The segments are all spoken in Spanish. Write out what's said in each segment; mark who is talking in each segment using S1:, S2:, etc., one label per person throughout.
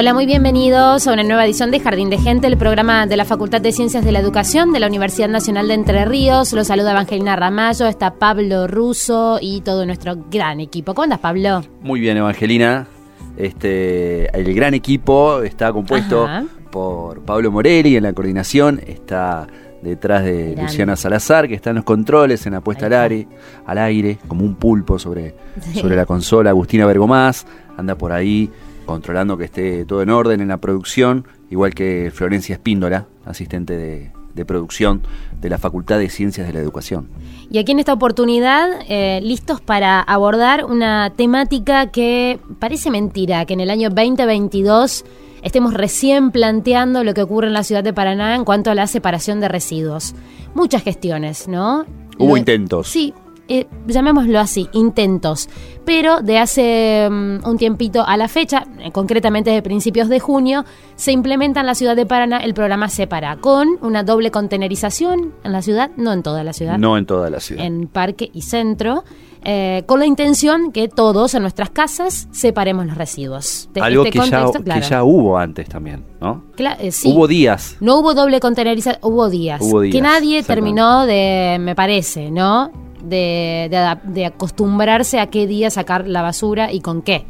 S1: Hola, muy bienvenidos a una nueva edición de Jardín de Gente, el programa de la Facultad de Ciencias de la Educación de la Universidad Nacional de Entre Ríos. Los saluda Evangelina Ramallo, está Pablo Russo y todo nuestro gran equipo. ¿Cómo andas, Pablo?
S2: Muy bien, Evangelina. Este, el gran equipo está compuesto
S1: Ajá.
S2: por Pablo Morelli en la coordinación, está detrás de
S1: Grande.
S2: Luciana Salazar, que está en los controles, en la puesta al aire, al aire, como un pulpo sobre,
S1: Sí.
S2: sobre la consola. Agustina Bergomás anda por ahí controlando que esté todo en orden en la producción, igual que Florencia Espíndola, asistente de, de producción de la Facultad de Ciencias de la Educación.
S1: Y aquí en esta oportunidad, eh, listos para abordar una temática que parece mentira, que en el año 2022 estemos recién planteando lo que ocurre en la ciudad de Paraná en cuanto a la separación de residuos. Muchas gestiones, ¿no?
S2: Hubo
S1: Lo-
S2: intentos.
S1: Sí, eh, llamémoslo así, intentos. Pero de hace mm, un tiempito a la fecha, eh, concretamente de principios de junio, se implementa en la ciudad de Paraná el programa Separa, con una doble contenerización en la ciudad, no en toda la ciudad
S2: No en toda la ciudad.
S1: en parque y centro, eh, con la intención que todos en nuestras casas separemos los residuos. De
S2: Algo
S1: este
S2: que, ya, que ya hubo antes también, ¿no?
S1: Eh, sí.
S2: Hubo días.
S1: No hubo doble contenerización, hubo días.
S2: Hubo días,
S1: Que nadie terminó de, me parece, ¿no? De, acostumbrarse a qué día sacar la basura y con qué.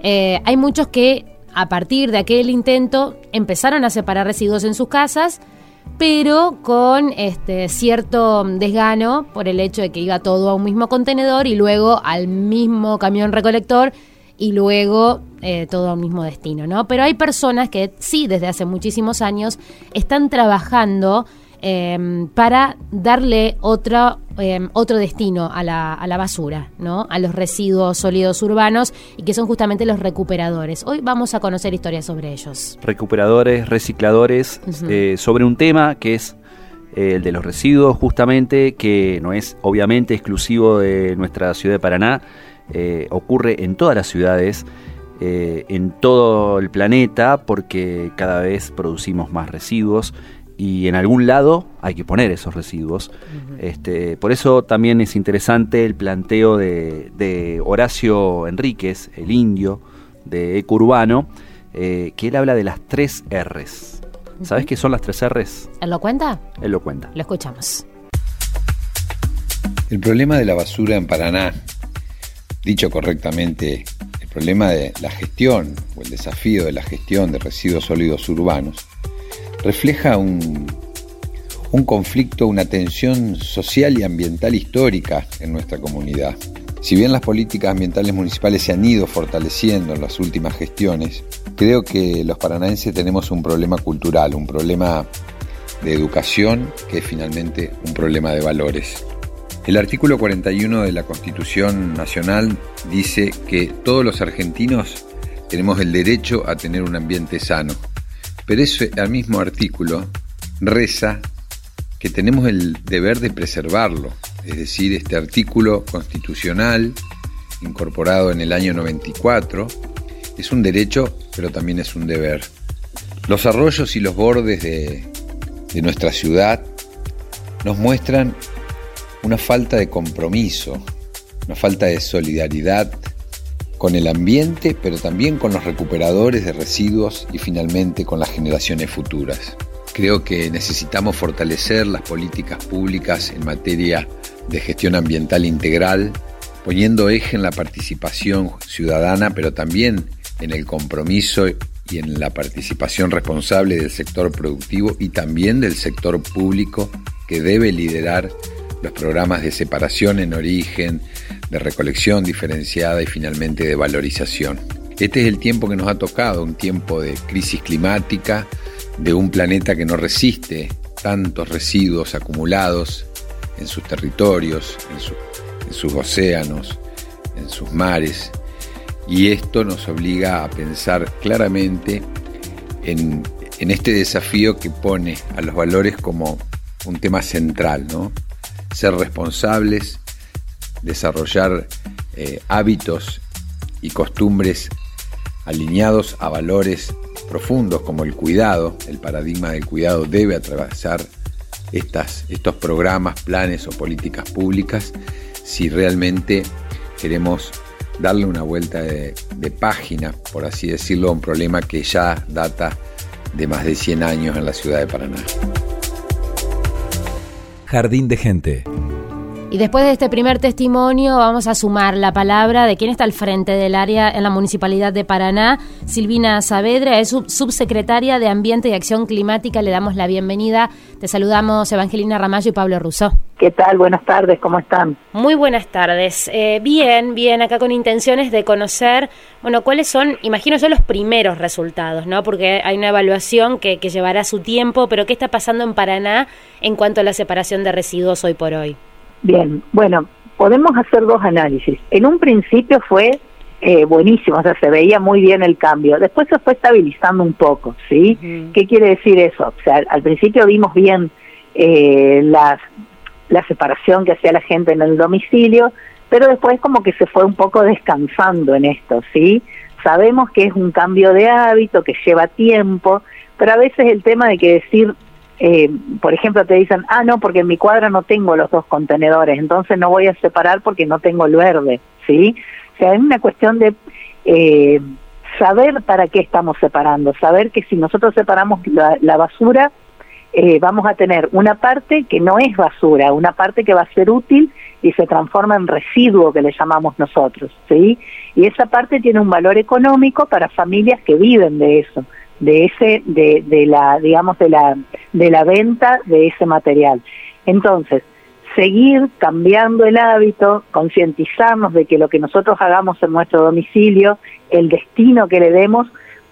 S1: Eh, hay muchos que a partir de aquel intento empezaron a separar residuos en sus casas, pero con este cierto desgano por el hecho de que iba todo a un mismo contenedor y luego al mismo camión recolector y luego eh, todo a un mismo destino, ¿no? Pero hay personas que sí, desde hace muchísimos años, están trabajando eh, para darle otro, eh, otro destino a la, a la basura, ¿no? A los residuos sólidos urbanos y que son justamente los recuperadores. Hoy vamos a conocer historias sobre ellos.
S2: recuperadores, recicladores, eh, sobre un tema que es eh, el de los residuos, justamente, que no es obviamente exclusivo de nuestra ciudad de Paraná, eh, ocurre en todas las ciudades, eh, en todo el planeta, porque cada vez producimos más residuos y en algún lado hay que poner esos residuos. este, por eso también es interesante el planteo de, de Horacio Enríquez, el indio de Ecurbano, eh, que él habla de las tres R's. ¿Sabes qué son las tres R's?
S1: ¿Él lo cuenta?
S2: Él lo cuenta.
S1: Lo escuchamos.
S3: El problema de la basura en Paraná, dicho correctamente, el problema de la gestión o el desafío de la gestión de residuos sólidos urbanos, refleja un, un conflicto, una tensión social y ambiental histórica en nuestra comunidad. Si bien las políticas ambientales municipales se han ido fortaleciendo en las últimas gestiones, creo que los paranaenses tenemos un problema cultural, un problema de educación que es finalmente un problema de valores. El artículo 41 de la Constitución Nacional dice que todos los argentinos tenemos el derecho a tener un ambiente sano, pero ese al mismo artículo reza que tenemos el deber de preservarlo, es decir, este artículo constitucional incorporado en el año 94, es un derecho, pero también es un deber. Los arroyos y los bordes de, de nuestra ciudad nos muestran una falta de compromiso, una falta de solidaridad con el ambiente, pero también con los recuperadores de residuos y finalmente con las generaciones futuras. Creo que necesitamos fortalecer las políticas públicas en materia de gestión ambiental integral, poniendo eje en la participación ciudadana, pero también en el compromiso y en la participación responsable del sector productivo y también del sector público que debe liderar los programas de separación en origen, de recolección diferenciada y finalmente de valorización. Este es el tiempo que nos ha tocado, un tiempo de crisis climática, de un planeta que no resiste tantos residuos acumulados en sus territorios, en, sus océanos, en sus mares. Y esto nos obliga a pensar claramente en, en este desafío que pone a los valores como un tema central, ¿no? Ser responsables, desarrollar eh, hábitos y costumbres alineados a valores profundos como el cuidado, el paradigma del cuidado debe atravesar estas, estos programas, planes o políticas públicas si realmente queremos darle una vuelta de, de, página, por así decirlo, a un problema que ya data de más de 100 años en la ciudad de Paraná.
S4: Jardín de Gente.
S1: Y después de este primer testimonio vamos a sumar la palabra de quien está al frente del área en la Municipalidad de Paraná, Silvina Saavedra, es subsecretaria de Ambiente y Acción Climática. Le damos la bienvenida. Te saludamos Evangelina Ramallo y Pablo Russo.
S5: ¿Qué tal? Buenas tardes, ¿cómo están?
S1: Muy buenas tardes. Eh, bien, bien, acá con intenciones de conocer, bueno, cuáles son, imagino yo, los primeros resultados, ¿no? Porque hay una evaluación que, que llevará su tiempo, pero ¿qué está pasando en Paraná en cuanto a la separación de residuos hoy por hoy?
S5: Bien, bueno, podemos hacer dos análisis. En un principio fue eh, buenísimo, o sea, se veía muy bien el cambio. Después se fue estabilizando un poco, ¿sí? ¿Qué quiere decir eso? O sea, al principio vimos bien eh, la, la separación que hacía la gente en el domicilio, pero después como que se fue un poco descansando en esto, ¿sí? Sabemos que es un cambio de hábito, que lleva tiempo, pero a veces el tema de que decir eh, por ejemplo, te dicen, ah, no, porque en mi cuadra no tengo los dos contenedores, entonces no voy a separar porque no tengo el verde, ¿sí? O sea, es una cuestión de eh, saber para qué estamos separando, saber que si nosotros separamos la, basura, eh, vamos a tener una parte que no es basura, una parte que va a ser útil y se transforma en residuo que le llamamos nosotros, ¿sí? Y esa parte tiene un valor económico para familias que viven de eso de ese de, de la digamos de la de la venta de ese material. Entonces seguir cambiando el hábito concientizarnos de que lo que nosotros hagamos en nuestro domicilio el destino que le demos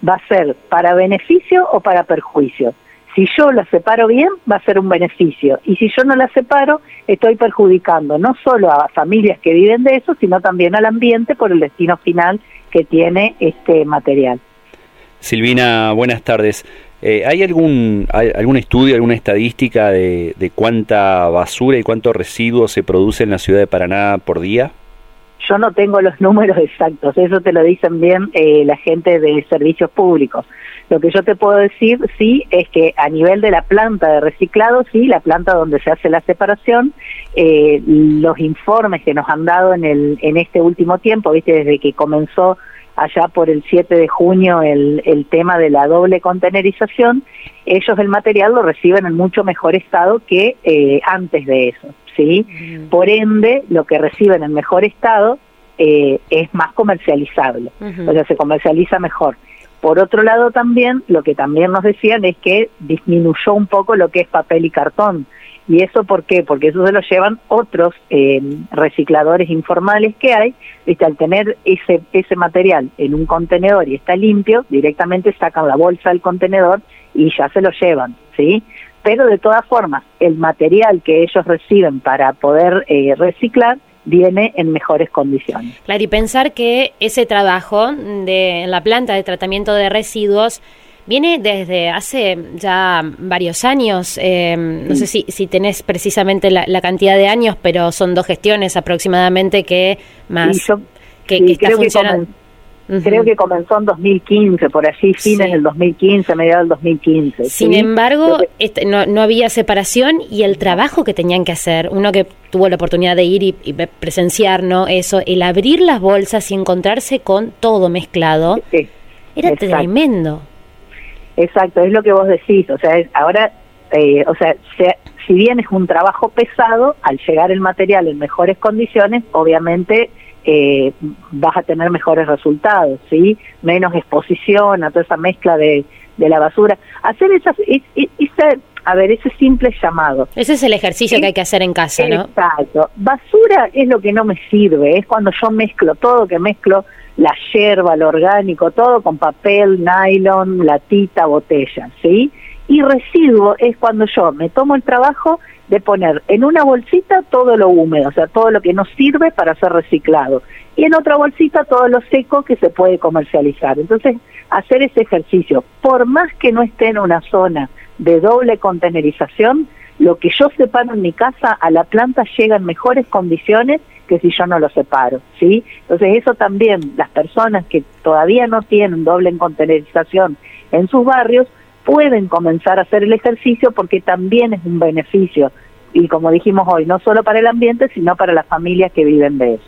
S5: va a ser para beneficio o para perjuicio. Si yo la separo bien va a ser un beneficio. Y si yo no la separo estoy perjudicando no solo a familias que viven de eso sino también al ambiente por el destino final que tiene este material
S2: Silvina, buenas tardes. Eh, ¿Hay algún, algún estudio, alguna estadística de, cuánta basura y cuánto residuo se produce en la ciudad de Paraná por día?
S5: Yo no tengo los números exactos, eso te lo dicen bien eh, la gente de servicios públicos. Lo que yo te puedo decir, sí, es que a nivel de la planta de reciclado, sí, la planta donde se hace la separación, eh, los informes que nos han dado en, el, en este último tiempo, viste, desde que comenzó allá por el 7 de junio el, el tema de la doble contenerización, ellos el material lo reciben en mucho mejor estado que eh, antes de eso, ¿sí? Por ende, lo que reciben en mejor estado eh, es más comercializable, o sea, se comercializa mejor. Por otro lado también, lo que también nos decían es que disminuyó un poco lo que es papel y cartón, ¿Y eso por qué? Porque eso se lo llevan otros eh, recicladores informales que hay, ¿viste? al tener ese, ese material en un contenedor y está limpio, directamente sacan la bolsa del contenedor y ya se lo llevan, ¿sí? Pero de todas formas, el material que ellos reciben para poder eh, reciclar viene en mejores condiciones.
S1: Claro, y pensar que ese trabajo de la planta de tratamiento de residuos viene desde hace ya varios años. Eh, no sé si, si tenés precisamente la, la, cantidad de años, pero son dos gestiones aproximadamente que más
S5: yo-
S1: que, que está
S5: creo que
S1: funcionando.
S5: comen- Creo que comenzó en 2015, por allí, fines
S1: Sí.
S5: del 2015, mediados del 2015.
S1: Sin
S5: ¿sí?
S1: embargo,
S5: que-
S1: este, no, no había separación y el trabajo que tenían que hacer, uno que tuvo la oportunidad de ir y, presenciar, ¿no? Eso, el abrir las bolsas y encontrarse con todo mezclado,
S5: sí.
S1: era
S5: Exacto.
S1: tremendo.
S5: Exacto, es lo que vos decís. O sea, es- ahora, eh, o sea, se- si bien es un trabajo pesado, al llegar el material en mejores condiciones, obviamente eh, vas a tener mejores resultados, ¿sí? Menos exposición a toda esa mezcla de, de la basura. Hacer esas, es- es- ese, a ver, ese simple llamado.
S1: Ese es el ejercicio
S5: Sí.
S1: que hay que hacer en casa, ¿no?
S5: Exacto. Basura es lo que no me sirve, es cuando yo mezclo todo, que mezclo la yerba, lo orgánico, todo con papel, nylon, latita, botella, ¿sí? Y residuo es cuando yo me tomo el trabajo de poner en una bolsita todo lo húmedo, o sea, todo lo que no sirve para ser reciclado, y en otra bolsita todo lo seco que se puede comercializar. Entonces, hacer ese ejercicio, por más que no esté en una zona de doble contenerización, lo que yo separo en mi casa a la planta llega en mejores condiciones que si yo no lo separo, ¿sí? Entonces eso también, las personas que todavía no tienen doble contenerización en sus barrios, pueden comenzar a hacer el ejercicio porque también es un beneficio. Y como dijimos hoy, no solo para el ambiente, sino para las familias que viven de eso.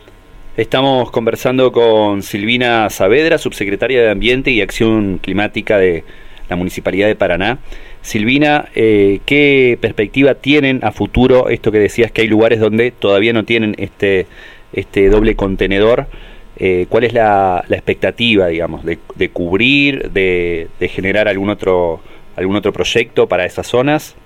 S2: Estamos conversando con Silvina Saavedra, subsecretaria de Ambiente y Acción Climática de la Municipalidad de Paraná. Silvina, eh, ¿qué perspectiva tienen a futuro? Esto que decías que hay lugares donde todavía no tienen este, este doble contenedor. Eh, ¿Cuál es la, la expectativa, digamos, de, de cubrir, de, de generar algún otro, algún otro proyecto para esas zonas?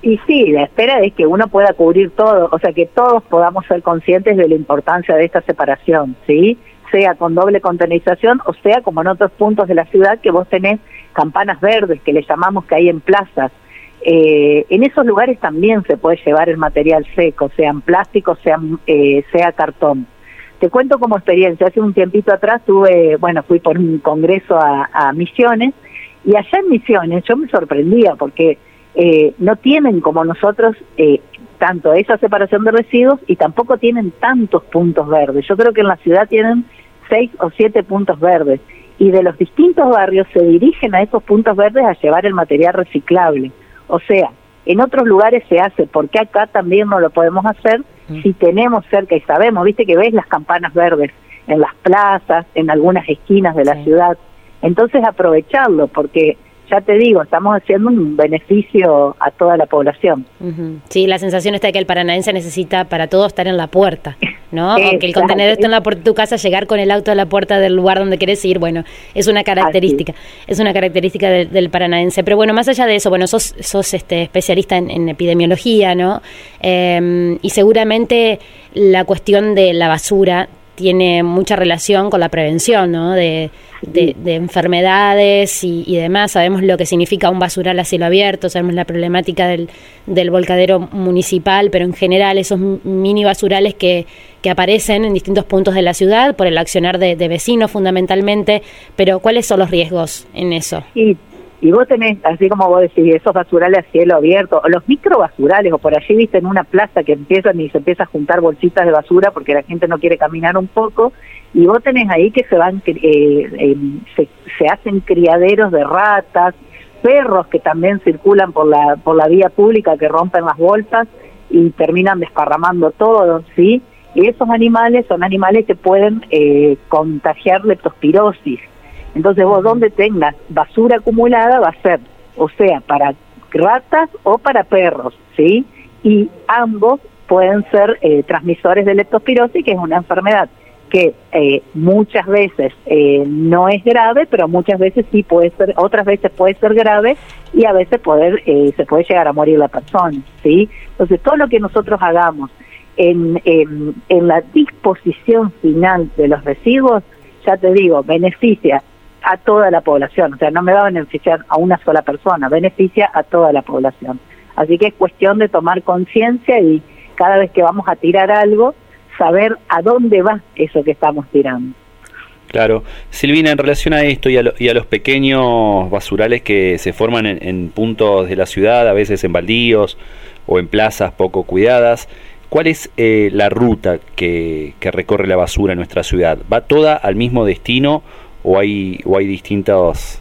S5: Y sí, la espera es que uno pueda cubrir todo, o sea, que todos podamos ser conscientes de la importancia de esta separación, ¿sí? Sea con doble contenerización o sea como en otros puntos de la ciudad que vos tenés campanas verdes, que le llamamos que hay en plazas. Eh, en esos lugares también se puede llevar el material seco, sean plásticos, sean, eh, sea cartón. Te cuento como experiencia, hace un tiempito atrás tuve, bueno, fui por un congreso a, Misiones y allá en Misiones yo me sorprendía porque eh, no tienen como nosotros eh, tanto esa separación de residuos y tampoco tienen tantos puntos verdes. Yo creo que en la ciudad tienen seis o siete puntos verdes y de los distintos barrios se dirigen a esos puntos verdes a llevar el material reciclable. O sea, en otros lugares se hace, porque acá también no lo podemos hacer si tenemos cerca y sabemos, viste que ves las campanas verdes en las plazas, en algunas esquinas de la
S1: Sí.
S5: ciudad. Entonces aprovecharlo, porque ya te digo, estamos haciendo un beneficio a toda la población.
S1: Ujú. Sí, la sensación está de que el paranaense necesita para todo estar en la puerta, ¿no? Aunque el contenedor esté en la puerta de tu casa, llegar con el auto a la puerta del lugar donde querés ir, bueno, es una característica, es una característica del- del paranaense. Pero bueno, más allá de eso, bueno, sos, sos este especialista en, en epidemiología, ¿no? Eh, y seguramente la cuestión de la basura tiene mucha relación con la prevención, ¿no? De, de, de enfermedades y, y demás. Sabemos lo que significa un basural a cielo abierto, sabemos la problemática del, del volcadero municipal, pero en general esos mini basurales que, que aparecen en distintos puntos de la ciudad por el accionar de, de vecinos fundamentalmente. Pero ¿cuáles son los riesgos en eso?
S5: Y, y vos tenés, así como vos decís, esos basurales a cielo abierto, o los microbasurales, o por allí viste en una plaza que empiezan y se empieza a juntar bolsitas de basura porque la gente no quiere caminar un poco, y vos tenés ahí que se van, eh, eh, se, se hacen criaderos de ratas, perros que también circulan por la, por la vía pública que rompen las bolsas y terminan desparramando todo, ¿sí? Y esos animales son animales que pueden eh, contagiar leptospirosis. Entonces vos donde tengas basura acumulada va a ser, o sea, para ratas o para perros, ¿sí? Y ambos pueden ser eh, transmisores de leptospirosis, que es una enfermedad que eh, muchas veces eh, no es grave, pero muchas veces sí puede ser, otras veces puede ser grave y a veces poder, eh, se puede llegar a morir la persona, ¿sí? Entonces todo lo que nosotros hagamos en, en, en la disposición final de los residuos, ya te digo, beneficia a toda la población, o sea, no me va a beneficiar a una sola persona, beneficia a toda la población. Así que es cuestión de tomar conciencia y cada vez que vamos a tirar algo, saber a dónde va eso que estamos tirando.
S2: Claro. Silvina, en relación a esto y a, lo- y a los pequeños basurales que se forman en, en puntos de la ciudad, a veces en baldíos o en plazas poco cuidadas, ¿cuál es eh, la ruta que, que recorre la basura en nuestra ciudad? ¿Va toda al mismo destino o hay, o hay distintos,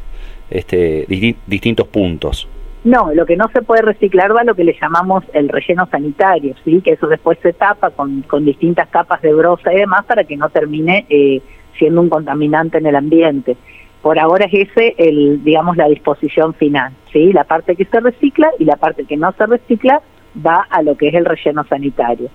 S2: este, disti- distintos puntos?
S5: No, lo que no se puede reciclar va a lo que le llamamos el relleno sanitario, ¿sí? que eso después se tapa con, con distintas capas de brosa y demás para que no termine eh, siendo un contaminante en el ambiente. Por ahora es ese, el, digamos, la disposición final, ¿sí? la parte que se recicla y la parte que no se recicla va a lo que es el relleno sanitario.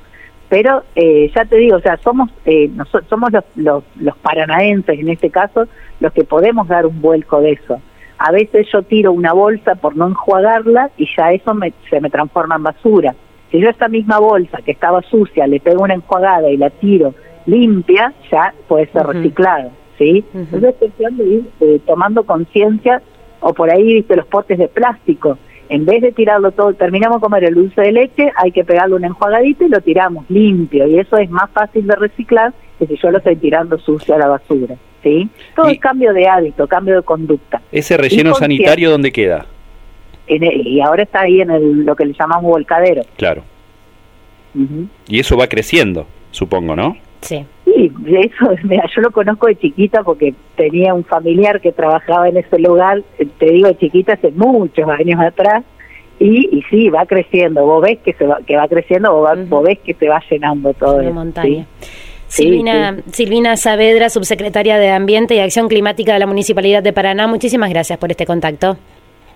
S5: Pero eh, ya te digo, o sea, somos eh, nosotros somos los, los, los paranaenses en este caso los que podemos dar un vuelco de eso. A veces yo tiro una bolsa por no enjuagarla y ya eso me- se me transforma en basura. Si yo esta misma bolsa que estaba sucia le pego una enjuagada y la tiro limpia, ya puede ser
S1: Ujú.
S5: reciclada, ¿sí?
S1: Ujú.
S5: Entonces es cuestión de ir eh, tomando conciencia o por ahí, viste, los potes de plástico. En vez de tirarlo todo, terminamos de comer el dulce de leche, hay que pegarle una enjuagadita y lo tiramos limpio. Y eso es más fácil de reciclar que si yo lo estoy tirando sucio a la basura, ¿sí? Todo
S2: Y-
S5: es cambio de hábito, cambio de conducta.
S2: ¿Ese relleno sanitario dónde queda?
S5: En el- y ahora está ahí en el, lo que le llamamos volcadero.
S2: Claro. Y eso va creciendo, supongo, ¿no?
S1: Sí.
S5: De eso, mira, yo lo conozco de chiquita porque tenía un familiar que trabajaba en ese lugar, te digo de chiquita hace muchos años atrás, y, y sí, va creciendo, vos ves que se va, que va creciendo, vos, vos ves que se va llenando todo.
S1: Una montaña.
S5: ¿sí?
S1: Silvina, Silvina Saavedra, subsecretaria de Ambiente y Acción Climática de la Municipalidad de Paraná, muchísimas gracias por este contacto.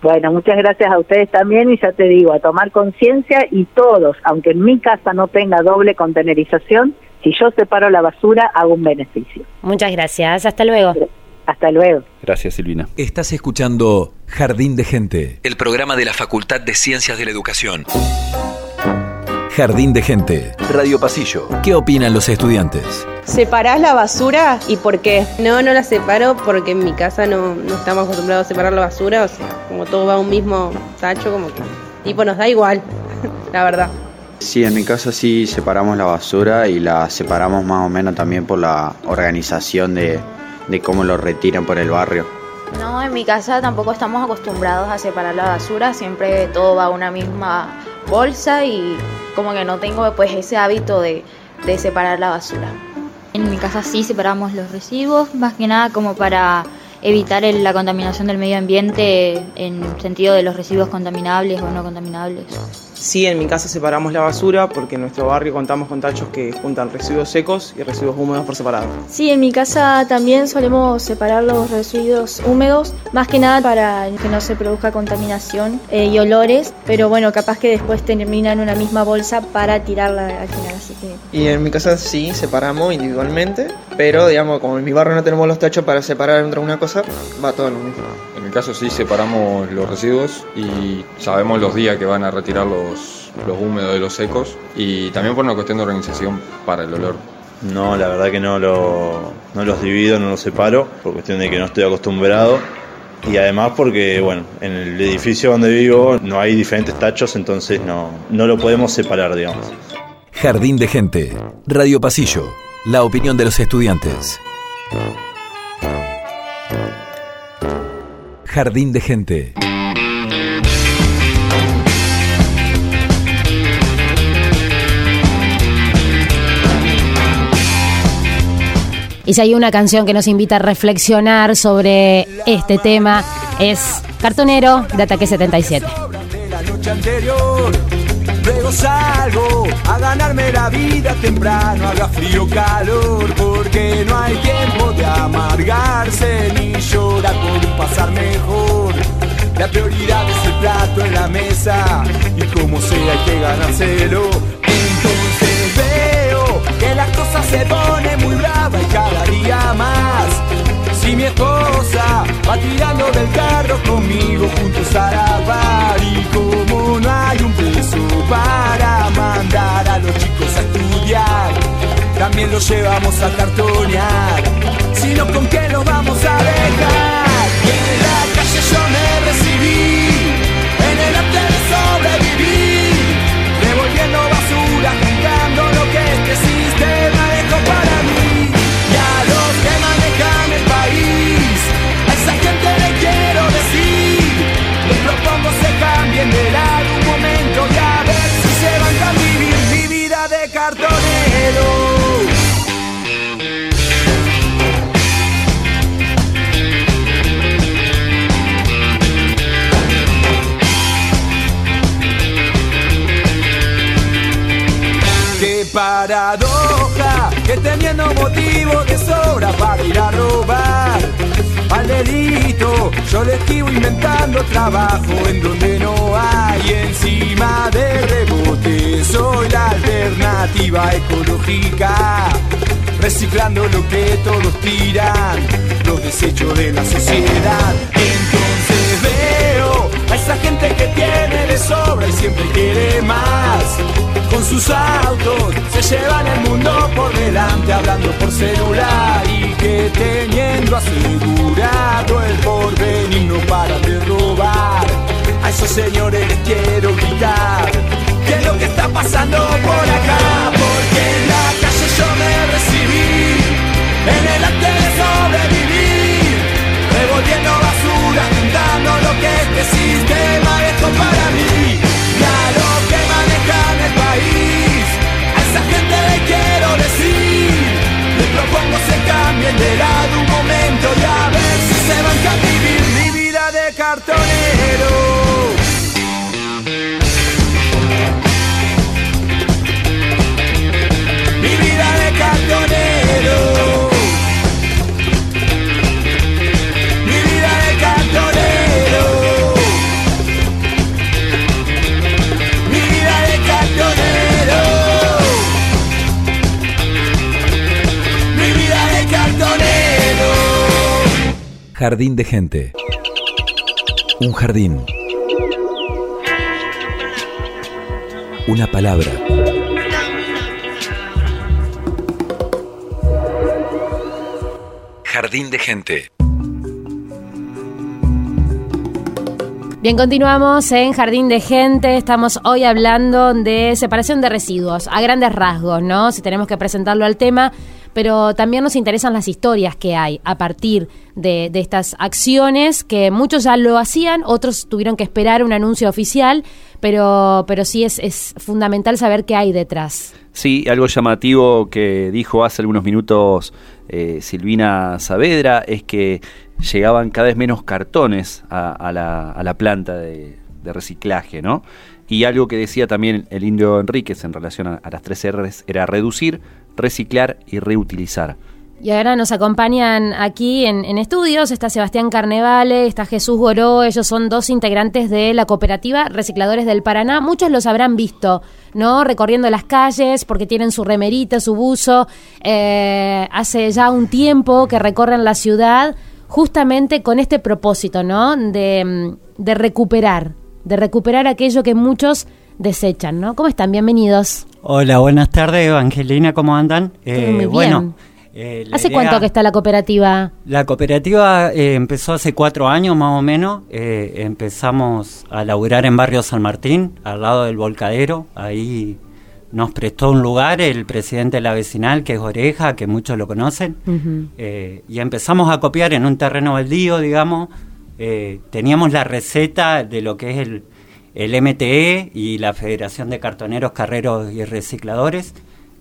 S5: Bueno, muchas gracias a ustedes también y ya te digo, a tomar conciencia y todos, aunque en mi casa no tenga doble contenerización, si yo separo la basura hago un beneficio.
S1: Muchas gracias, hasta luego.
S5: Hasta luego.
S2: Gracias, Silvina.
S4: Estás escuchando Jardín de Gente, el programa de la Facultad de Ciencias de la Educación. Jardín de Gente, Radio Pasillo. ¿Qué opinan los estudiantes?
S6: ¿Separás la basura y por qué?
S7: No, no la separo porque en mi casa no, no estamos acostumbrados a separar la basura, o sea, como todo va a un mismo tacho, como que tipo nos da igual, la verdad.
S8: Sí, en mi casa sí separamos la basura y la separamos más o menos también por la organización de, de cómo lo retiran por el barrio.
S9: No, en mi casa tampoco estamos acostumbrados a separar la basura, siempre todo va a una misma bolsa y como que no tengo pues ese hábito de, de separar la basura.
S10: En mi casa sí separamos los residuos, más que nada como para evitar el- la contaminación del medio ambiente en sentido de los residuos contaminables o no contaminables.
S11: Sí, en mi casa separamos la basura porque en nuestro barrio contamos con tachos que juntan residuos secos y residuos húmedos por separado.
S12: Sí, en mi casa también solemos separar los residuos húmedos, más que nada para que no se produzca contaminación eh, y olores, pero bueno, capaz que después termina en una misma bolsa para tirarla al final, así que...
S13: Y en mi casa sí separamos individualmente, pero digamos, como en mi barrio no tenemos los tachos para separar entre una cosa, va todo en lo mismo.
S14: En mi caso sí separamos los residuos y sabemos los días que van a retirar los, los húmedos de los secos y también por una cuestión de organización para el olor.
S15: No, la verdad que no, lo, no los divido, no los separo, por cuestión de que no estoy acostumbrado. Y además porque, bueno, en el edificio donde vivo no hay diferentes tachos, entonces no, no lo podemos separar, digamos.
S4: Jardín de Gente, Radio Pasillo, la opinión de los estudiantes. Jardín de Gente.
S1: Y si hay una canción que nos invita a reflexionar sobre este tema, es Cartonero de Ataque 77.
S16: Salgo a ganarme la vida temprano, haga frío calor, porque no hay tiempo de amargarse ni llorar por pasar mejor. La prioridad es el plato en la mesa y como sea hay que ganárselo. Entonces veo que la cosa se pone muy brava y cada día más. Si mi esposa va tirando del carro conmigo juntos a la par y como no hay un peso para mandar a los chicos a estudiar, también los llevamos a cartonear. Si no, ¿con qué los vamos a dejar? Y en la calle yo me recibí, yo le esquivo inventando trabajo en donde no hay encima de rebote. Soy la alternativa ecológica, reciclando lo que todos tiran, los desechos de la sociedad. Esa gente que tiene de sobra y siempre quiere más. Con sus autos se llevan el mundo por delante hablando por celular y que teniendo asegurado el porvenir no para de robar. A esos señores les quiero gritar qué es lo que está pasando por acá, porque en la calle yo me recibí en el arte de sobrevivir, juntando lo que este sistema es para mí.
S4: Jardín de gente. Un jardín. Una palabra. Jardín de gente.
S1: Bien, continuamos en Jardín de Gente. Estamos hoy hablando de separación de residuos, a grandes rasgos, ¿no? Si tenemos que presentarlo al tema, pero también nos interesan las historias que hay a partir de, estas acciones, que muchos ya lo hacían, otros tuvieron que esperar un anuncio oficial, pero, pero sí es, es fundamental saber qué hay detrás.
S2: Sí, algo llamativo que dijo hace algunos minutos eh, Silvina Saavedra es que llegaban cada vez menos cartones a, la, a la planta de, de reciclaje, ¿no? Y algo que decía también el indio Enríquez en relación a, a las tres R's era reducir, reciclar y reutilizar.
S1: Y ahora nos acompañan aquí en, estudios, está Sebastián Carnevale, está Jesús Goró, ellos son dos integrantes de la cooperativa Recicladores del Paraná, muchos los habrán visto, ¿no? Recorriendo las calles porque tienen su remerita, su buzo, eh, hace ya un tiempo que recorren la ciudad justamente con este propósito, ¿no? De, de recuperar, de recuperar aquello que muchos desechan, ¿no? ¿Cómo están? Bienvenidos.
S17: Hola, buenas tardes, Evangelina, ¿cómo andan?
S1: Eh, Muy bien. Bueno, eh, ¿Hace idea, cuánto que está la cooperativa?
S17: La cooperativa eh, empezó hace cuatro años más o menos. Eh, empezamos a laburar en Barrio San Martín, al lado del Volcadero. Ahí nos prestó un lugar el presidente de la vecinal, que es Oreja, que muchos lo conocen. Uh -huh. y empezamos a copiar en un terreno baldío, digamos. teníamos la receta de lo que es el, el MTE y la Federación de Cartoneros, Carreros y Recicladores,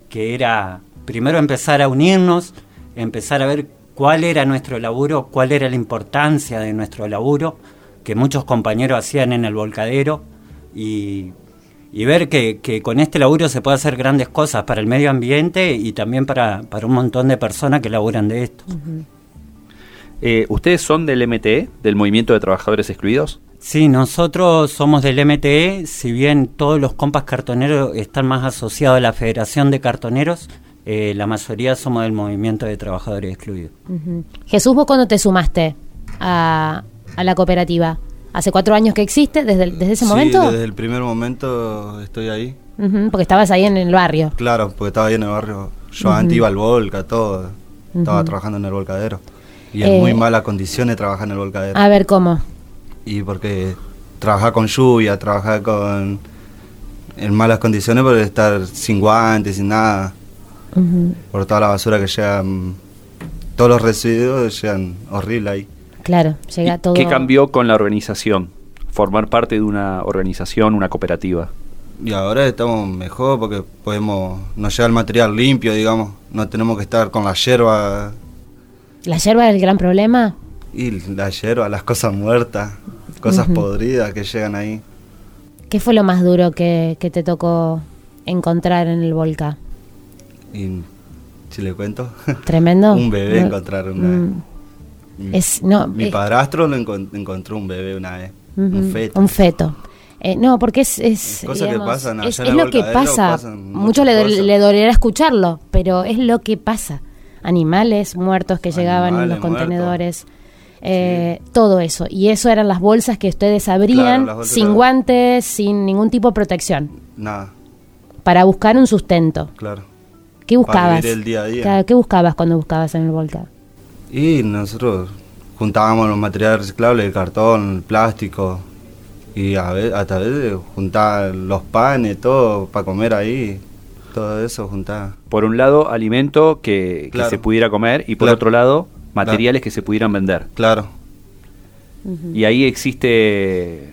S17: que era primero empezar a unirnos, empezar a ver cuál era nuestro laburo, cuál era la importancia de nuestro laburo, que muchos compañeros hacían en el volcadero, y, y ver que, que, con este laburo se puede hacer grandes cosas para el medio ambiente y también para, para un montón de personas que laburan de esto.
S2: Eh, ¿Ustedes son del MTE, del Movimiento de Trabajadores Excluidos?
S17: Sí, nosotros somos del MTE, si bien todos los compas cartoneros están más asociados a la Federación de Cartoneros, eh, la mayoría somos del movimiento de trabajadores excluidos.
S1: Uh -huh. Jesús, ¿vos cuándo te sumaste a, a, la cooperativa? ¿Hace cuatro años que existe? ¿Desde, desde ese
S18: sí,
S1: momento?
S18: desde el primer momento estoy ahí.
S1: Uh -huh, porque estabas ahí en el barrio.
S18: Claro, porque estaba ahí en el barrio. Yo uh -huh. antes iba al Volca, todo. Estaba trabajando en el volcadero. Y es eh, muy mala condición de trabajar en el volcadero.
S1: A ver, ¿cómo?
S18: Y porque trabajar con lluvia, trabajar con... En malas condiciones por estar sin guantes, sin nada. Uh -huh. por toda la basura que llegan, todos los residuos llegan horrible ahí.
S1: Claro, llega todo.
S2: ¿Qué cambió con la organización? Formar parte de una organización, una cooperativa.
S18: Y ahora estamos mejor porque podemos, nos llega el material limpio, digamos, no tenemos que estar con la hierba.
S1: ¿La hierba es el gran problema?
S18: Y la hierba, las cosas muertas, cosas uh -huh. podridas que llegan ahí.
S1: ¿Qué fue lo más duro que, que te tocó encontrar en el volcán?
S18: Y si le cuento.
S1: Tremendo.
S18: un bebé
S1: No,
S18: encontraron una vez.
S1: mm, es- no,
S18: Mi
S1: eh,
S18: padrastro lo encon- encontró un bebé una vez. Un
S1: Ujú,
S18: feto.
S1: Un feto. Eh, no, porque es, es,
S18: Cosas que
S1: digamos,
S18: pasan allá
S1: es, es lo que pasa.
S18: pasan
S1: Mucho
S18: muchas
S1: le, le dolerá escucharlo, pero es lo que pasa. Animales muertos que llegaban en los
S18: Animales muertos.
S1: Eh, Todo eso. Y eso eran las bolsas que ustedes abrían sin
S18: claro.
S1: guantes, sin ningún tipo de protección,
S18: Nada,
S1: para buscar un sustento.
S18: claro.
S1: ¿Qué
S18: Para
S1: buscabas?
S18: vivir el día a día.
S1: Claro, ¿Qué buscabas cuando buscabas en el volcán?
S18: Y nosotros juntábamos los materiales reciclables, el cartón, el plástico. Y a veces, hasta a veces juntar los panes, todo para comer ahí. Todo eso juntar.
S2: Por un lado, alimento que, se pudiera comer y por
S18: Claro.
S2: otro lado, materiales que se pudieran vender.
S18: Claro.
S2: Y ahí existe,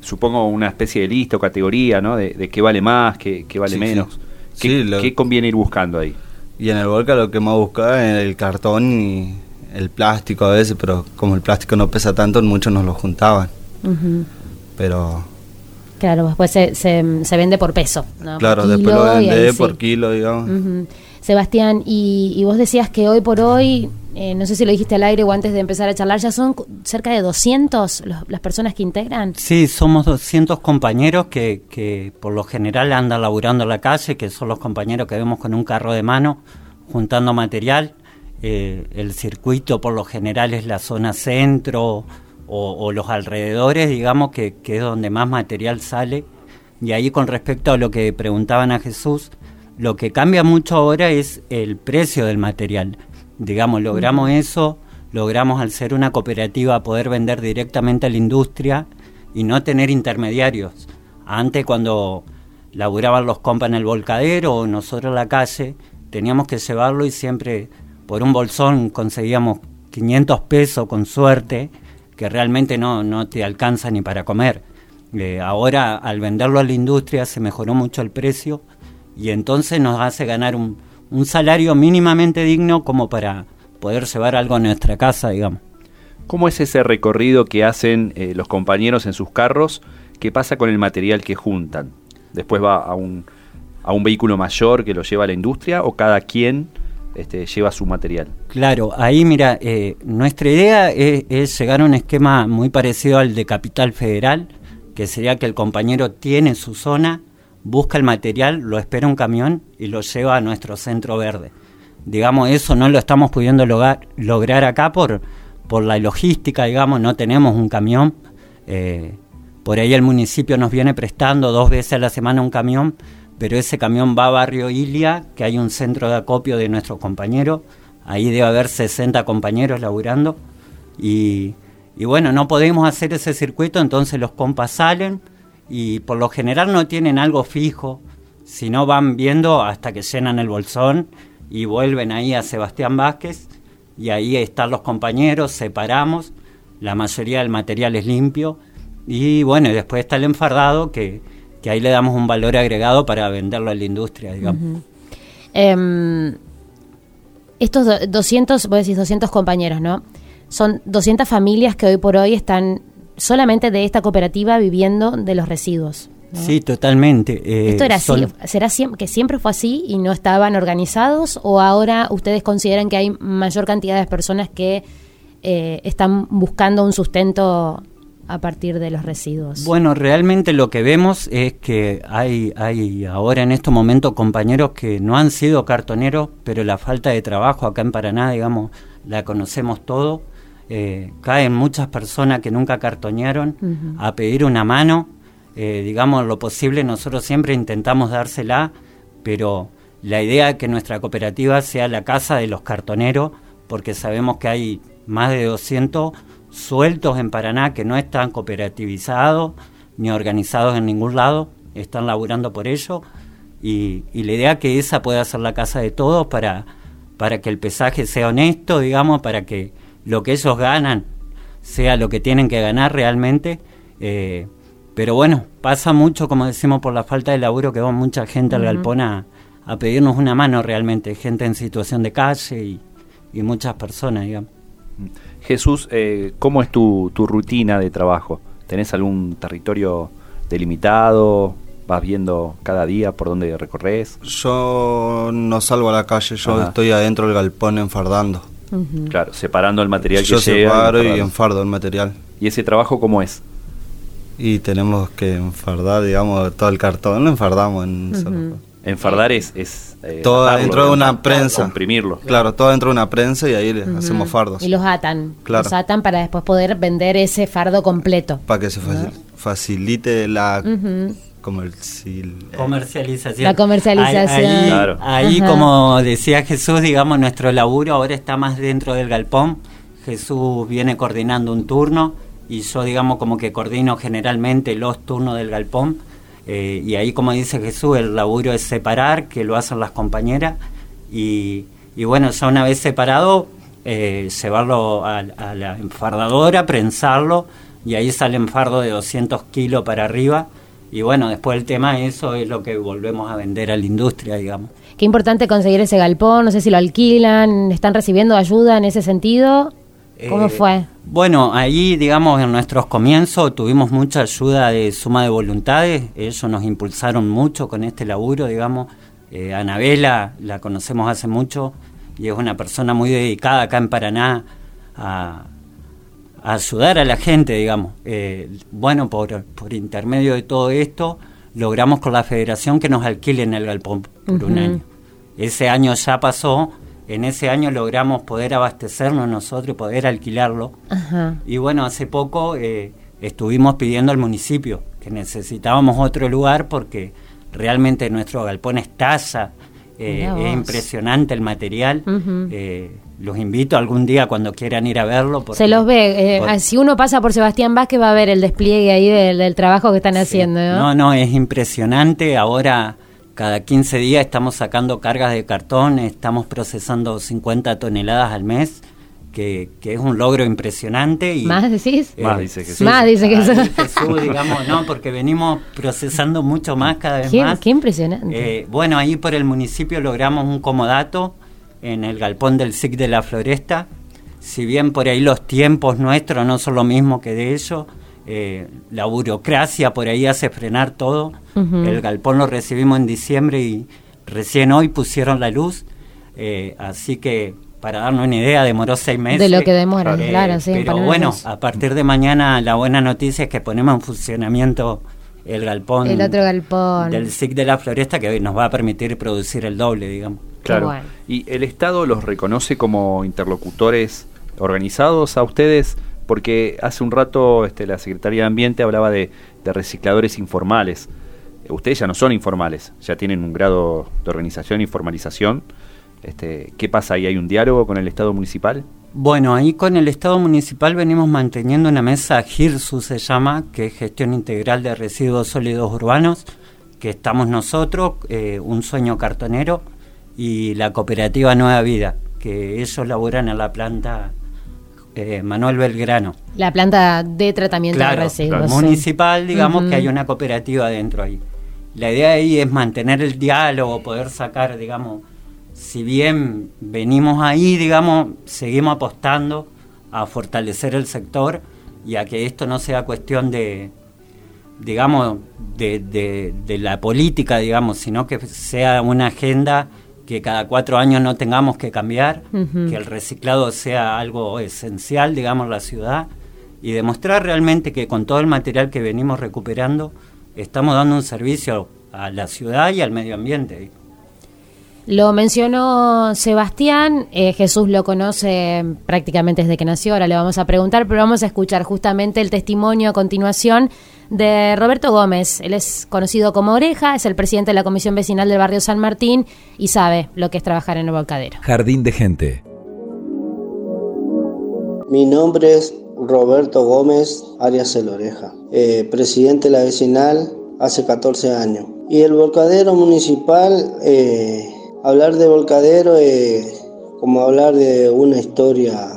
S2: supongo, una especie de lista o categoría, ¿no? De, de qué vale más, qué, qué vale
S18: Sí,
S2: menos.
S18: sí.
S2: ¿Qué,
S18: Sí, lo-
S2: qué conviene ir buscando ahí?
S18: Y en el volcán lo que más buscaba es el cartón y el plástico a veces, pero como el plástico no pesa tanto, muchos nos lo juntaban. Pero
S1: Claro, después se, se, se vende por peso. ¿no?
S18: claro,
S1: Por
S18: después lo
S1: kilo, sí.
S18: por kilo, digamos.
S1: Ujú. Sebastián, y, vos decías que hoy por hoy, eh, no sé si lo dijiste al aire o antes de empezar a charlar, ya son cerca de 200 los- las personas que integran.
S17: Sí, somos 200 compañeros que, por lo general andan laburando en la calle, que son los compañeros que vemos con un carro de mano juntando material. Eh, el circuito por lo general es la zona centro o, o los alrededores, digamos, que, que es donde más material sale. Y ahí con respecto a lo que preguntaban a Jesús, lo que cambia mucho ahora es el precio del material. Digamos, logramos eso, logramos al ser una cooperativa poder vender directamente a la industria y no tener intermediarios. Antes cuando laburaban los compas en el volcadero o nosotros en la calle, teníamos que llevarlo y siempre por un bolsón conseguíamos 500 pesos con suerte, que realmente no, no te alcanza ni para comer. Eh, ahora al venderlo a la industria se mejoró mucho el precio y entonces nos hace ganar un, un salario mínimamente digno como para poder llevar algo a nuestra casa, digamos.
S2: ¿Cómo es ese recorrido que hacen eh, los compañeros en sus carros? ¿Qué pasa con el material que juntan? ¿Después va a un, a un vehículo mayor que lo lleva a la industria o cada quien este, lleva su material?
S17: Claro, ahí mira, eh, nuestra idea es, es llegar a un esquema muy parecido al de Capital Federal, que sería que el compañero tiene su zona, busca el material, lo espera un camión y lo lleva a nuestro centro verde. Digamos, eso no lo estamos pudiendo lograr, acá por, por la logística, digamos, no tenemos un camión. eh, por ahí el municipio nos viene prestando dos veces a la semana un camión, pero ese camión va a Barrio Ilia, que hay un centro de acopio de nuestros compañeros. Ahí debe haber 60 compañeros laburando. Y, y bueno, no podemos hacer ese circuito, entonces los compas salen y por lo general no tienen algo fijo, sino van viendo hasta que llenan el bolsón y vuelven ahí a Sebastián Vázquez y ahí están los compañeros, separamos, la mayoría del material es limpio y bueno, y después está el enfardado que, que ahí le damos un valor agregado para venderlo a la industria, digamos.
S1: Em, estos do- 200, vos decís 200 compañeros, ¿no? Son 200 familias que hoy por hoy están solamente de esta cooperativa viviendo de los residuos. ¿no?
S17: Sí, totalmente. eh,
S1: ¿Esto era así?
S17: son-
S1: ¿Será que siempre fue así y no estaban organizados? ¿O ahora ustedes consideran que hay mayor cantidad de personas que eh, están buscando un sustento a partir de los residuos?
S17: Bueno, realmente lo que vemos es que hay, hay ahora en estos momentos compañeros que no han sido cartoneros, pero la falta de trabajo acá en Paraná, digamos, la conocemos todo. Eh, caen muchas personas que nunca cartonearon a pedir una mano. Eh, digamos, lo posible nosotros siempre intentamos dársela, pero la idea es que nuestra cooperativa sea la casa de los cartoneros, porque sabemos que hay más de 200 sueltos en Paraná que no están cooperativizados ni organizados en ningún lado, están laburando por ello, y, y la idea es que esa pueda ser la casa de todos para, para que el pesaje sea honesto, digamos, para que lo que ellos ganan sea lo que tienen que ganar realmente. eh, pero bueno, pasa mucho, como decimos, por la falta de laburo que va mucha gente al galpón a, a pedirnos una mano realmente, gente en situación de calle y, y muchas personas, digamos.
S2: Jesús, eh, ¿cómo es tu, tu rutina de trabajo? ¿Tenés algún territorio delimitado? vas viendo cada día por dónde recorres?
S18: Yo no salgo a la calle, yo
S2: Ajá.
S18: estoy adentro del galpón enfardando.
S2: Claro, separando el material
S18: Yo
S2: que llega.
S18: separo y
S2: enfardando.
S18: enfardo el material.
S2: ¿Y ese trabajo cómo es?
S18: Y tenemos que enfardar, digamos, todo el cartón, lo enfardamos en solo-
S2: Enfardar es... es eh,
S18: Todo
S2: atarlo,
S18: dentro de una prensa.
S2: Comprimirlo.
S18: Claro, todo dentro de una prensa y ahí le
S1: Ujú.
S18: hacemos fardos.
S1: Y los atan.
S18: Claro.
S1: Los atan para después poder vender ese fardo completo.
S18: Para que se faci- facilite la. Comercial-
S17: Comercialización.
S1: La comercialización.
S17: Ahí, ahí-
S1: Claro.
S17: ahí,
S1: Ajá.
S17: como decía Jesús, digamos, nuestro laburo ahora está más dentro del galpón. Jesús viene coordinando un turno y yo, digamos, como que coordino generalmente los turnos del galpón. Eh, y ahí, como dice Jesús, el laburo es separar, que lo hacen las compañeras. Y, y bueno, ya una vez separado, eh, llevarlo a, a la enfardadora, prensarlo, y ahí sale fardo de 200 kilos para arriba. Y bueno, después el tema, eso es lo que volvemos a vender a la industria, digamos.
S1: Qué importante conseguir ese galpón, no sé si lo alquilan, están recibiendo ayuda en ese sentido. ¿Cómo
S17: Eh,
S1: fue?
S17: Bueno, ahí, digamos, en nuestros comienzos tuvimos mucha ayuda de suma de voluntades. Ellos nos impulsaron mucho con este laburo, digamos. Eh, Anabela la conocemos hace mucho y es una persona muy dedicada acá en Paraná a, a ayudar a la gente, digamos. Eh, bueno, por, por intermedio de todo esto, logramos con la federación que nos alquilen el galpón por un año. Ese año ya pasó, en ese año logramos poder abastecernos nosotros y poder alquilarlo. Y bueno, hace poco eh, estuvimos pidiendo al municipio que necesitábamos otro lugar porque realmente nuestro galpón estalla, eh, es impresionante el material. Los invito algún día cuando quieran ir a verlo. porque-
S1: Se los ve. eh,
S17: por-
S1: si uno pasa por Sebastián Vázquez va a ver el despliegue ahí del, del trabajo que están haciendo. ¿no?
S17: No, no, es impresionante. Ahora, cada 15 días estamos sacando cargas de cartón, estamos procesando 50 toneladas al mes, que, que es un logro impresionante. Y,
S1: ¿Más decís?
S17: eh,
S2: Más dice Jesús.
S17: sí,
S1: Más dice
S17: ahí
S1: Jesús.
S17: Jesús, digamos, no, porque venimos procesando mucho más cada vez
S1: Qué,
S17: más.
S1: qué impresionante.
S17: Eh, bueno, ahí por el municipio logramos un comodato en el galpón del SIC de la Floresta. Si bien por ahí los tiempos nuestros no son lo mismo que de ellos, eh, la burocracia por ahí hace frenar todo. El galpón lo recibimos en diciembre y recién hoy pusieron la luz. Eh, así que, para darnos una idea, demoró seis meses.
S1: De lo que demora, claro, sí,
S17: Pero bueno, a partir de mañana la buena noticia es que ponemos en funcionamiento el galpón
S1: el otro galpón.
S17: del SIC de la Floresta que nos va a permitir producir el doble, digamos.
S2: Claro.
S1: bueno.
S2: ¿Y el Estado los reconoce como interlocutores organizados a ustedes? Porque hace un rato este, la Secretaría de Ambiente hablaba de, de recicladores informales. Eh, Ustedes ya no son informales, ya tienen un grado de organización y formalización. Este, ¿Qué pasa ahí? ¿Hay un diálogo con el Estado municipal?
S17: Bueno, ahí con el Estado municipal venimos manteniendo una mesa GIRSU se llama, que es Gestión Integral de Residuos Sólidos Urbanos, que estamos nosotros, eh, Un Sueño Cartonero y la cooperativa Nueva Vida, que ellos laburan en la planta eh, Manuel Belgrano.
S1: La planta de tratamiento de residuos. sí.
S17: municipal, digamos que hay una cooperativa dentro ahí. La idea ahí es mantener el diálogo, poder sacar, digamos, si bien venimos ahí, digamos, seguimos apostando a fortalecer el sector y a que esto no sea cuestión de, digamos, de, de- de la política, digamos, sino que sea una agenda que cada cuatro años no tengamos que cambiar, que el reciclado sea algo esencial, digamos, en la ciudad y demostrar realmente que con todo el material que venimos recuperando estamos dando un servicio a la ciudad y al medio ambiente.
S1: Lo mencionó Sebastián, eh, Jesús lo conoce prácticamente desde que nació, ahora le vamos a preguntar, pero vamos a escuchar justamente el testimonio a continuación de Roberto Gómez. Él es conocido como Oreja, es el presidente de la Comisión Vecinal del Barrio San Martín y sabe lo que es trabajar en el volcadero.
S4: Jardín de gente.
S19: Mi nombre es Roberto Gómez Arias El Oreja, eh, presidente de la vecinal hace 14 años. Y el volcadero municipal, eh, hablar de volcadero es como hablar de una historia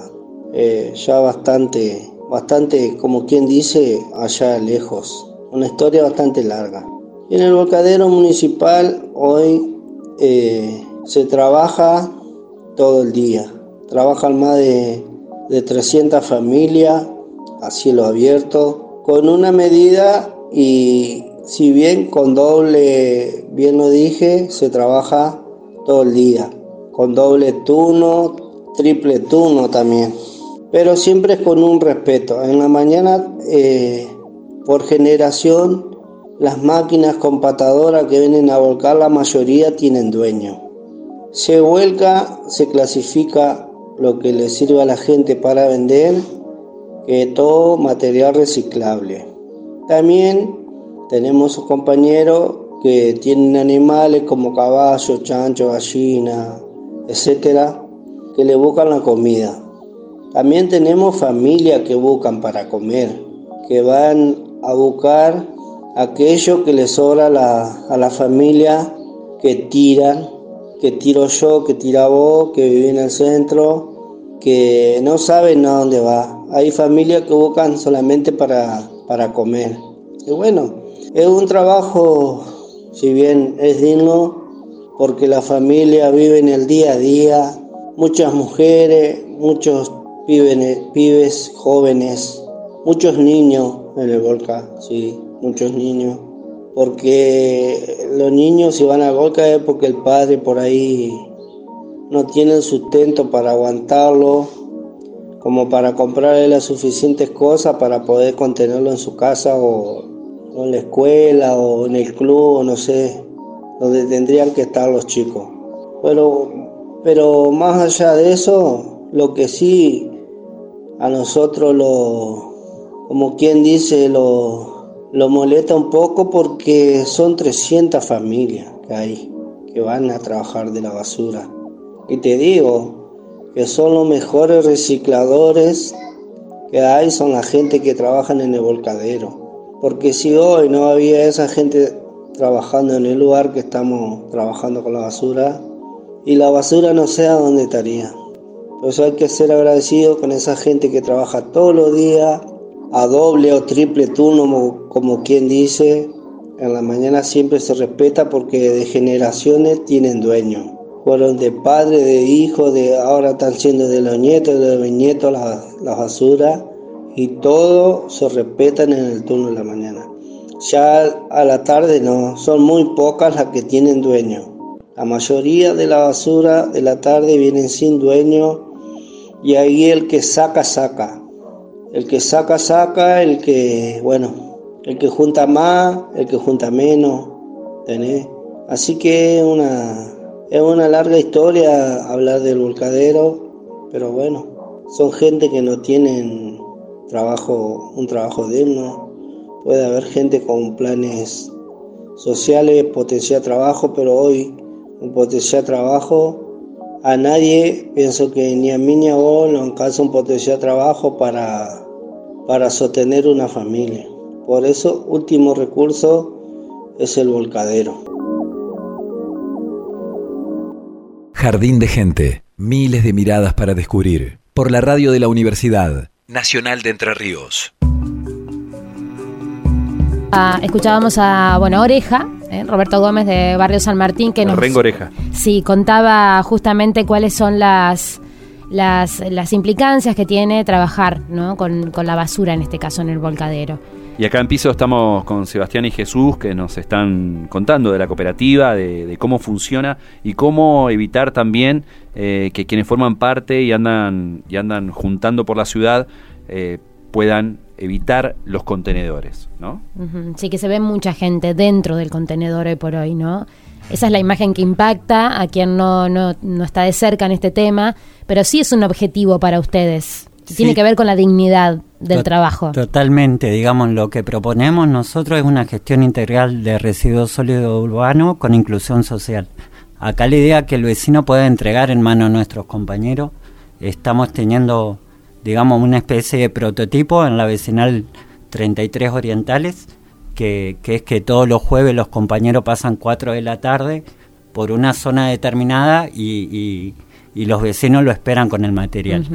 S19: eh, ya bastante, bastante, como quien dice, allá lejos. Una historia bastante larga. En el volcadero municipal hoy eh, se trabaja todo el día. Trabajan más de, de 300 familias a cielo abierto con una medida y si bien con doble, bien lo dije, se trabaja todo el día, con doble turno, triple turno también, pero siempre es con un respeto. En la mañana, eh, por generación, las máquinas compatadoras que vienen a volcar, la mayoría tienen dueño. Se vuelca, se clasifica lo que le sirve a la gente para vender, que todo material reciclable. También tenemos compañeros que tienen animales como caballo, chancho, gallina, etcétera, que le buscan la comida. También tenemos familias que buscan para comer, que van a buscar aquello que les sobra a la, familia que tiran, que tiro yo, que tira vos, que vive en el centro, que no saben a dónde va. Hay familias que buscan solamente para, para comer. Y bueno, es un trabajo, si bien es digno, porque la familia vive en el día a día, muchas mujeres, muchos pibes, jóvenes, muchos niños en el volcán, sí, muchos niños, porque los niños si van al volcán es porque el padre por ahí no tiene el sustento para aguantarlo, como para comprarle las suficientes cosas para poder contenerlo en su casa o o en la escuela o en el club, no sé, donde tendrían que estar los chicos. Pero, pero más allá de eso, lo que sí a nosotros lo, como quien dice, lo, lo molesta un poco porque son 300 familias que hay que van a trabajar de la basura. Y te digo que son los mejores recicladores que hay, son la gente que trabajan en el volcadero. Porque si hoy no había esa gente trabajando en el lugar que estamos trabajando con la basura, y la basura no sé a dónde estaría. Por eso hay que ser agradecido con esa gente que trabaja todos los días, a doble o triple turno, como, quien dice. En la mañana siempre se respeta porque de generaciones tienen dueño. Fueron de padre, de hijo, de ahora están siendo de los nietos, de los nietos la, la basura y todo se respetan en el turno de la mañana. Ya a la tarde no, son muy pocas las que tienen dueño. La mayoría de la basura de la tarde vienen sin dueño y ahí el que saca, saca. El que saca, saca, el que, bueno, el que junta más, el que junta menos, ¿tenés? Así que una, es una larga historia hablar del volcadero, pero bueno, son gente que no tienen trabajo, un trabajo digno. Puede haber gente con planes sociales, potenciar trabajo, pero hoy un potencial trabajo a nadie, pienso que ni a mí ni a vos nos alcanza un potencial trabajo para, para sostener una familia. Por eso, último recurso es el volcadero.
S4: Jardín de gente, miles de miradas para descubrir. Por la radio de la universidad Nacional de Entre Ríos.
S1: Ah, escuchábamos a, bueno, Oreja, eh, Roberto Gómez de Barrio San Martín, que nos...
S2: Rengo Oreja.
S1: Sí, contaba justamente cuáles son las, las, las implicancias que tiene trabajar ¿no? con, con la basura, en este caso en el volcadero.
S2: Y acá en piso estamos con Sebastián y Jesús que nos están contando de la cooperativa, de, cómo funciona y cómo evitar también eh, que quienes forman parte y andan, y andan juntando por la ciudad eh, puedan evitar los contenedores, ¿no?
S1: Sí, que se ve mucha gente dentro del contenedor hoy por hoy, ¿no? Esa es la imagen que impacta a quien no, no, no está de cerca en este tema, pero sí es un objetivo para ustedes tiene que ver con la dignidad del trabajo.
S17: Totalmente, digamos, lo que proponemos nosotros es una gestión integral de residuos sólidos urbanos con inclusión social. Acá la idea que el vecino pueda entregar en manos a nuestros compañeros. Estamos teniendo, digamos, una especie de prototipo en la vecinal 33 Orientales, que, que es que todos los jueves los compañeros pasan 4 de la tarde por una zona determinada y, y, los vecinos lo esperan con el material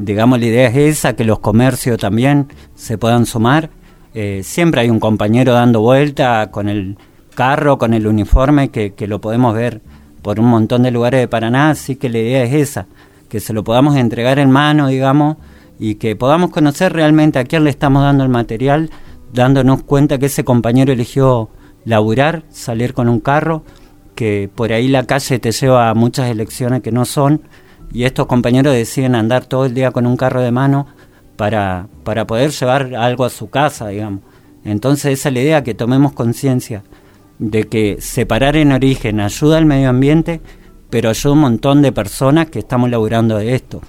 S17: digamos, la idea es esa, que los comercios también se puedan sumar. Eh, siempre hay un compañero dando vuelta con el carro, con el uniforme, que, que, lo podemos ver por un montón de lugares de Paraná, así que la idea es esa, que se lo podamos entregar en mano, digamos, y que podamos conocer realmente a quién le estamos dando el material, dándonos cuenta que ese compañero eligió laburar, salir con un carro, que por ahí la calle te lleva a muchas elecciones que no son, y estos compañeros deciden andar todo el día con un carro de mano para, para poder llevar algo a su casa, digamos. Entonces esa es la idea, que tomemos conciencia de que separar en origen ayuda al medio ambiente, pero ayuda a un montón de personas que estamos laburando de esto.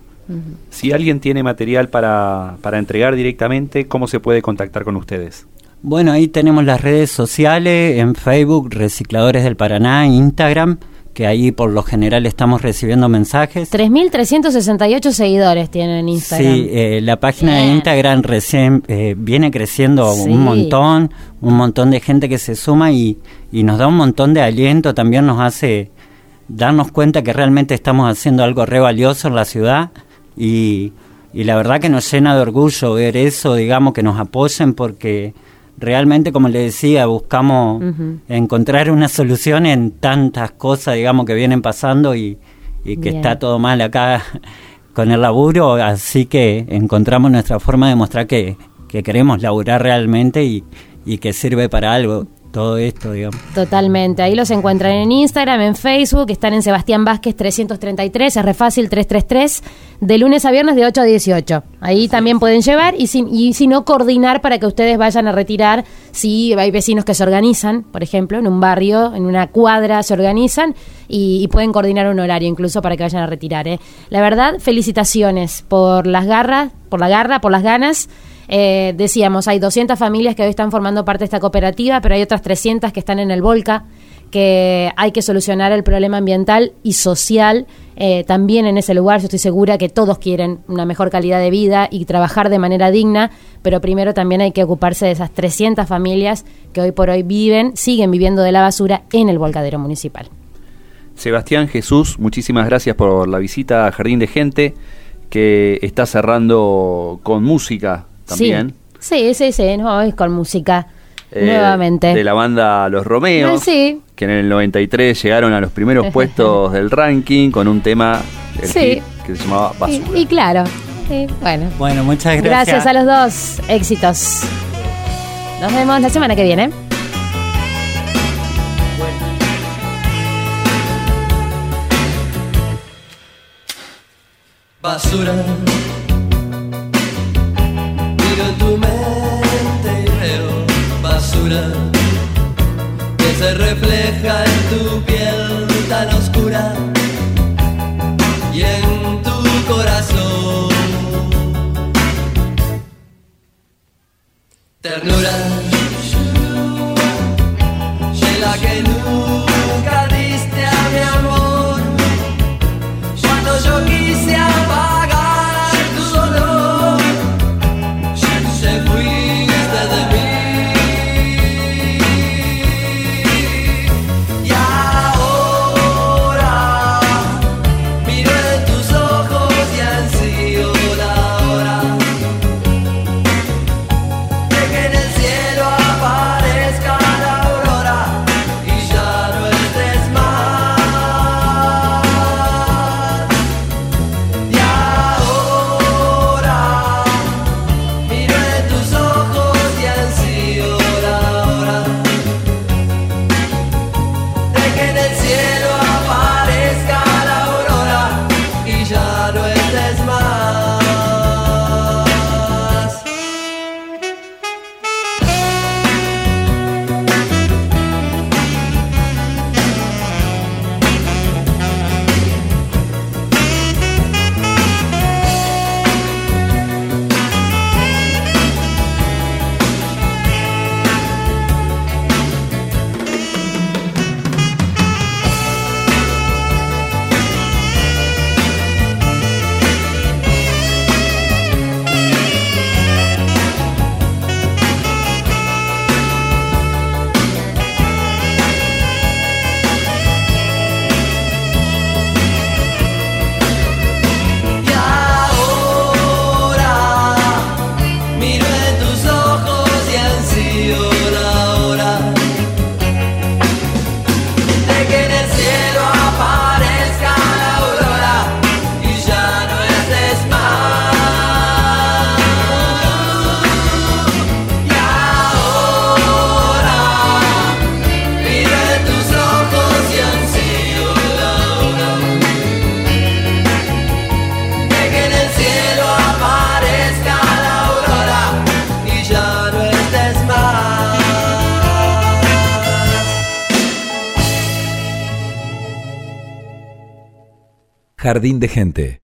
S2: Si alguien tiene material para, para entregar directamente, ¿cómo se puede contactar con ustedes?
S17: Bueno, ahí tenemos las redes sociales, en Facebook, Recicladores del Paraná, Instagram, que ahí por lo general estamos recibiendo mensajes.
S1: 3.368 seguidores tienen en Instagram.
S17: Sí, eh, la página de Instagram recién eh, viene creciendo
S1: Sí.
S17: un montón, un montón de gente que se suma y, y nos da un montón de aliento, también nos hace darnos cuenta que realmente estamos haciendo algo re valioso en la ciudad y, y la verdad que nos llena de orgullo ver eso, digamos, que nos apoyen porque realmente, como le decía, buscamos encontrar una solución en tantas cosas, digamos, que vienen pasando y, y que
S1: Bien.
S17: está todo mal acá con el laburo, así que encontramos nuestra forma de mostrar que, que queremos laburar realmente y, y que sirve para algo todo esto, digamos.
S1: Totalmente. Ahí los encuentran en Instagram, en Facebook, están en Sebastián Vázquez 333, es re fácil 333, de lunes a viernes de 8 a 18. Ahí también pueden llevar y si, y si no, coordinar para que ustedes vayan a retirar. Si hay vecinos que se organizan, por ejemplo, en un barrio, en una cuadra se organizan y, y pueden coordinar un horario incluso para que vayan a retirar. ¿eh? La verdad, felicitaciones por las garras, por la garra, por las ganas. Eh, decíamos, hay 200 familias que hoy están formando parte de esta cooperativa, pero hay otras 300 que están en el Volca, que hay que solucionar el problema ambiental y social eh, también en ese lugar. Yo estoy segura que todos quieren una mejor calidad de vida y trabajar de manera digna, pero primero también hay que ocuparse de esas 300 familias que hoy por hoy viven, siguen viviendo de la basura en el volcadero municipal.
S2: Sebastián Jesús, muchísimas gracias por la visita a Jardín de Gente, que está cerrando con música también.
S1: Sí, sí, sí, sí, no, es con música.
S2: eh,
S1: nuevamente.
S2: De la banda Los Romeos,
S1: Sí,
S2: que en el 93 llegaron a los primeros puestos del ranking con un tema
S1: Sí.
S2: que se llamaba Basura.
S1: y, y claro, sí, bueno.
S17: Bueno, muchas
S1: Gracias a los dos. Éxitos. Nos vemos la semana que viene.
S20: basura. Que se refleja en tu piel tan oscura y en tu corazón. Ternura,
S4: Jardín de Gente.